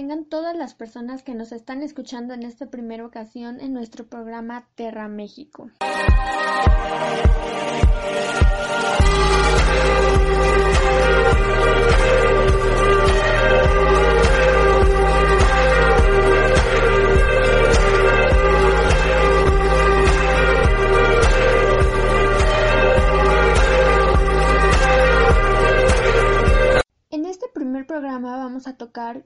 tengan todas las personas que nos están escuchando en esta primera ocasión en nuestro programa Terra México.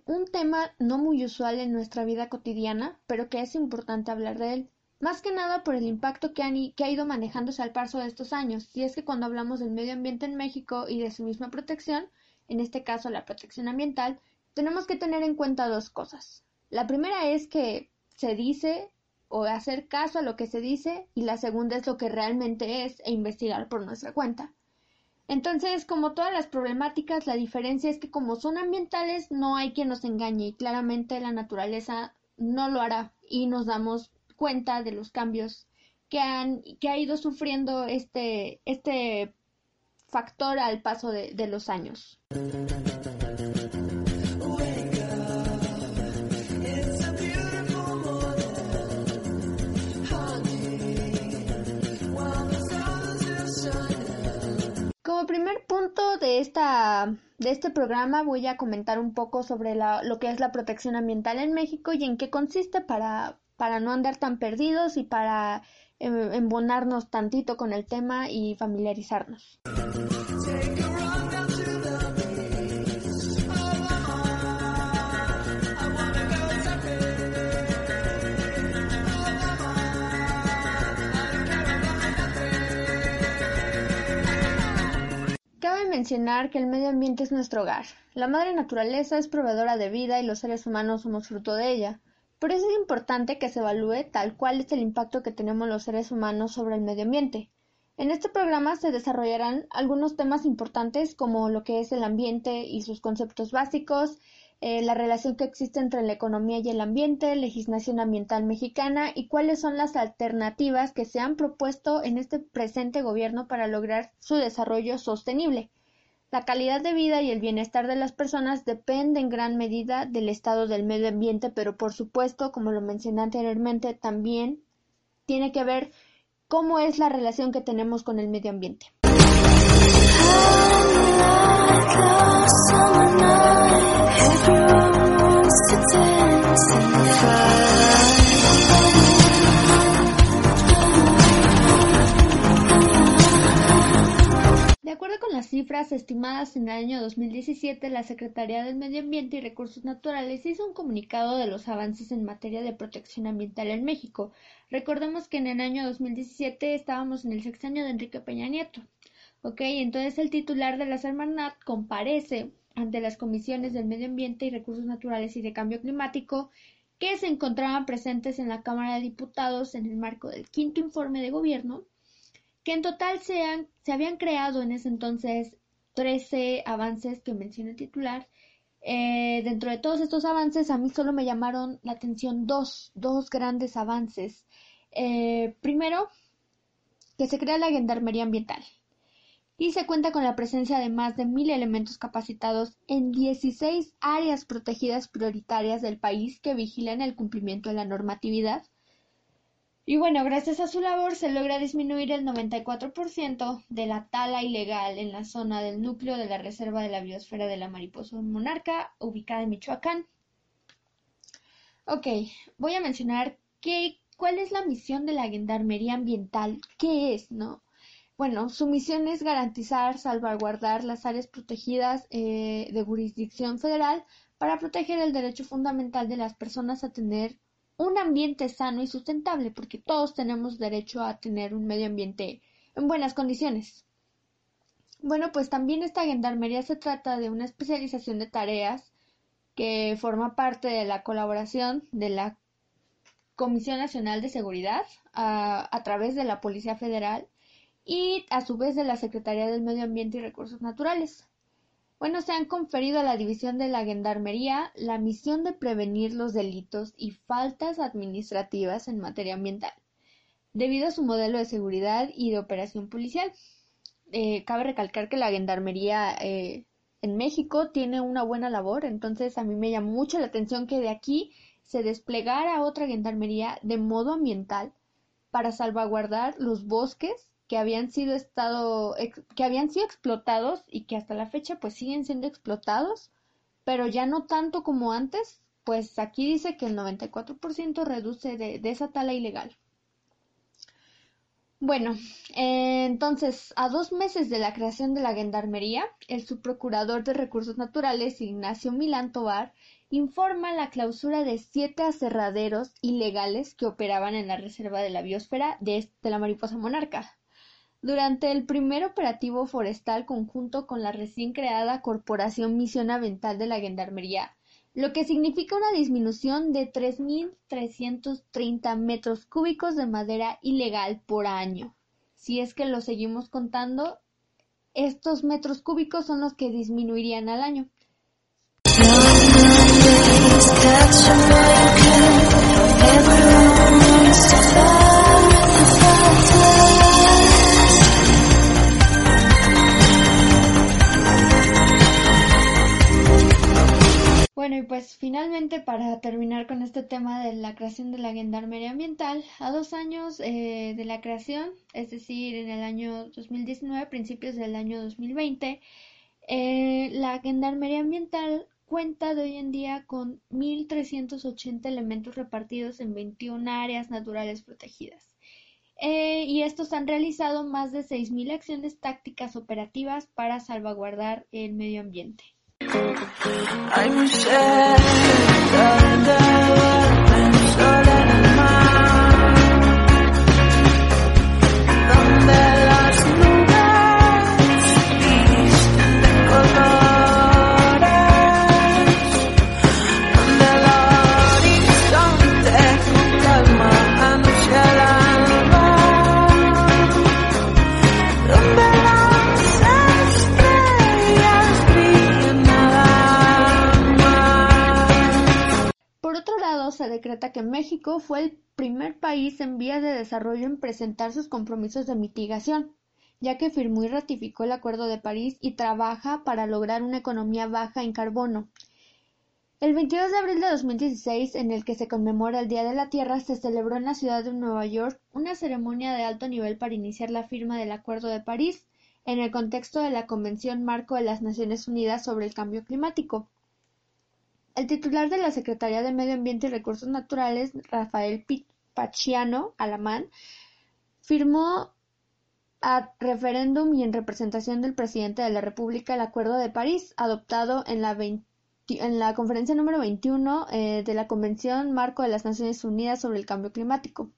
Un tema no muy usual en nuestra vida cotidiana, pero que es importante hablar de él. Más que nada por el impacto que, ha ido manejándose al paso de estos años. Y es que cuando hablamos del medio ambiente en México y de su misma protección, en este caso la protección ambiental, tenemos que tener en cuenta dos cosas. La primera es que se dice o hacer caso a lo que se dice y la segunda es lo que realmente es e investigar por nuestra cuenta. Entonces, como todas las problemáticas, la diferencia es que como son ambientales, no hay quien nos engañe y claramente la naturaleza no lo hará y nos damos cuenta de los cambios que han que ha ido sufriendo este este factor al paso de, de los años. De, esta, de este programa voy a comentar un poco sobre lo que es la protección ambiental en México y en qué consiste para, para no andar tan perdidos y para em, embonarnos tantito con el tema y familiarizarnos. Mencionar que el medio ambiente es nuestro hogar. La madre naturaleza es proveedora de vida y los seres humanos somos fruto de ella. Por eso es importante que se evalúe tal cual es el impacto que tenemos los seres humanos sobre el medio ambiente. En este programa se desarrollarán algunos temas importantes como lo que es el ambiente y sus conceptos básicos, eh, la relación que existe entre la economía y el ambiente, legislación ambiental mexicana y cuáles son las alternativas que se han propuesto en este presente gobierno para lograr su desarrollo sostenible. La calidad de vida y el bienestar de las personas depende en gran medida del estado del medio ambiente, pero por supuesto, como lo mencioné anteriormente, también tiene que ver cómo es la relación que tenemos con el medio ambiente. Cifras estimadas en el año 2017, la Secretaría del Medio Ambiente y Recursos Naturales hizo un comunicado de los avances en materia de protección ambiental en México. Recordemos que en el año 2017 estábamos en el sexenio de Enrique Peña Nieto. Ok, entonces el titular de la Semarnat comparece ante las comisiones del Medio Ambiente y Recursos Naturales y de Cambio Climático que se encontraban presentes en la Cámara de Diputados en el marco del quinto informe de gobierno que en total se, se habían creado en ese entonces 13 avances que menciona el titular. Eh, dentro de todos estos avances, a mí solo me llamaron la atención dos, dos grandes avances. Eh, primero, que se crea la Gendarmería Ambiental y se cuenta con la presencia de más de mil elementos capacitados en 16 áreas protegidas prioritarias del país que vigilan el cumplimiento de la normatividad y bueno, gracias a su labor se logra disminuir el 94% de la tala ilegal en la zona del núcleo de la Reserva de la Biosfera de la Mariposa Monarca, ubicada en Michoacán. Ok, voy a mencionar qué, cuál es la misión de la Gendarmería Ambiental. ¿Qué es, no? Bueno, su misión es garantizar, salvaguardar las áreas protegidas eh, de jurisdicción federal para proteger el derecho fundamental de las personas a tener un ambiente sano y sustentable, porque todos tenemos derecho a tener un medio ambiente en buenas condiciones. Bueno, pues también esta gendarmería se trata de una especialización de tareas que forma parte de la colaboración de la Comisión Nacional de Seguridad a, través de la Policía Federal y a su vez de la Secretaría del Medio Ambiente y Recursos Naturales. Bueno, se han conferido a la División de la Gendarmería la misión de prevenir los delitos y faltas administrativas en materia ambiental, debido a su modelo de seguridad y de operación policial. Eh, cabe recalcar que la Gendarmería eh, en México tiene una buena labor, entonces a mí me llamó mucho la atención que de aquí se desplegara otra gendarmería de modo ambiental para salvaguardar los bosques habían sido estado que habían sido explotados y que hasta la fecha pues siguen siendo explotados, pero ya no tanto como antes, pues aquí dice que el 94% reduce de, de esa tala ilegal. Bueno, eh, entonces, a dos meses de la creación de la Gendarmería, el subprocurador de Recursos Naturales, Ignacio Milán Tobar, informa la clausura de siete aserraderos ilegales que operaban en la reserva de la biosfera de, de la mariposa monarca. Durante el primer operativo forestal conjunto con la recién creada Corporación Misión Avental de la Gendarmería, lo que significa una disminución de 3.330 metros cúbicos de madera ilegal por año. Si es que lo seguimos contando, estos metros cúbicos son los que disminuirían al año. Bueno, y pues finalmente para terminar con este tema de la creación de la Gendarmería Ambiental, a dos años eh, de la creación, es decir, en el año 2019, principios del año 2020, eh, la Gendarmería Ambiental cuenta de hoy en día con 1.380 elementos repartidos en 21 áreas naturales protegidas. Eh, y estos han realizado más de 6.000 acciones tácticas operativas para salvaguardar el medio ambiente. I'm sad. Da, da, da. Decreta que México fue el primer país en vías de desarrollo en presentar sus compromisos de mitigación, ya que firmó y ratificó el Acuerdo de París y trabaja para lograr una economía baja en carbono. El 22 de abril de 2016, en el que se conmemora el Día de la Tierra, se celebró en la ciudad de Nueva York una ceremonia de alto nivel para iniciar la firma del Acuerdo de París, en el contexto de la Convención Marco de las Naciones Unidas sobre el Cambio Climático. El titular de la Secretaría de Medio Ambiente y Recursos Naturales, Rafael Pachiano Alamán, firmó a referéndum y en representación del presidente de la República el Acuerdo de París, adoptado en la, en la conferencia número 21 eh, de la Convención Marco de las Naciones Unidas sobre el Cambio Climático.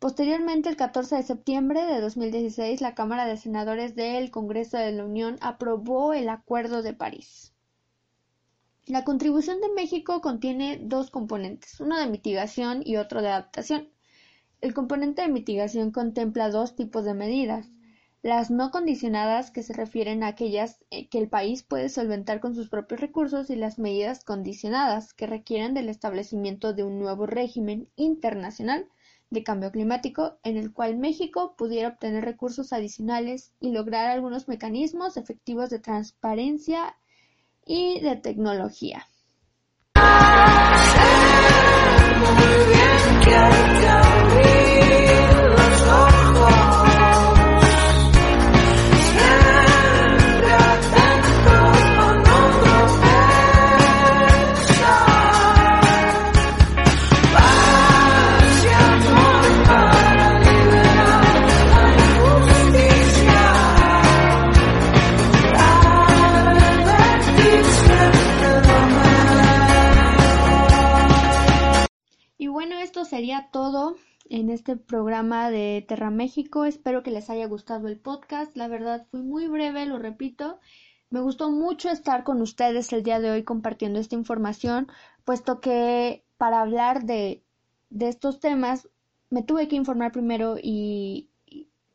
Posteriormente, el 14 de septiembre de 2016, la Cámara de Senadores del Congreso de la Unión aprobó el Acuerdo de París. La contribución de México contiene dos componentes, uno de mitigación y otro de adaptación. El componente de mitigación contempla dos tipos de medidas. Las no condicionadas, que se refieren a aquellas eh, que el país puede solventar con sus propios recursos, y las medidas condicionadas, que requieren del establecimiento de un nuevo régimen internacional de cambio climático en el cual México pudiera obtener recursos adicionales y lograr algunos mecanismos efectivos de transparencia y de tecnología. Todo en este programa de Terra México. Espero que les haya gustado el podcast. La verdad fue muy breve, lo repito. Me gustó mucho estar con ustedes el día de hoy compartiendo esta información, puesto que para hablar de, de estos temas me tuve que informar primero y,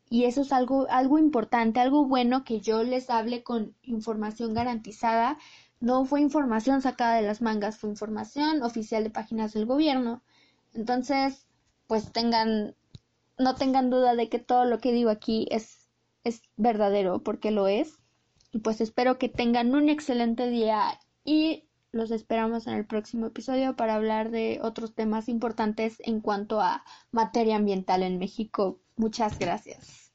y eso es algo, algo importante, algo bueno que yo les hable con información garantizada. No fue información sacada de las mangas, fue información oficial de páginas del gobierno. Entonces, pues tengan, no tengan duda de que todo lo que digo aquí es, es verdadero, porque lo es. Y pues espero que tengan un excelente día y los esperamos en el próximo episodio para hablar de otros temas importantes en cuanto a materia ambiental en México. Muchas gracias.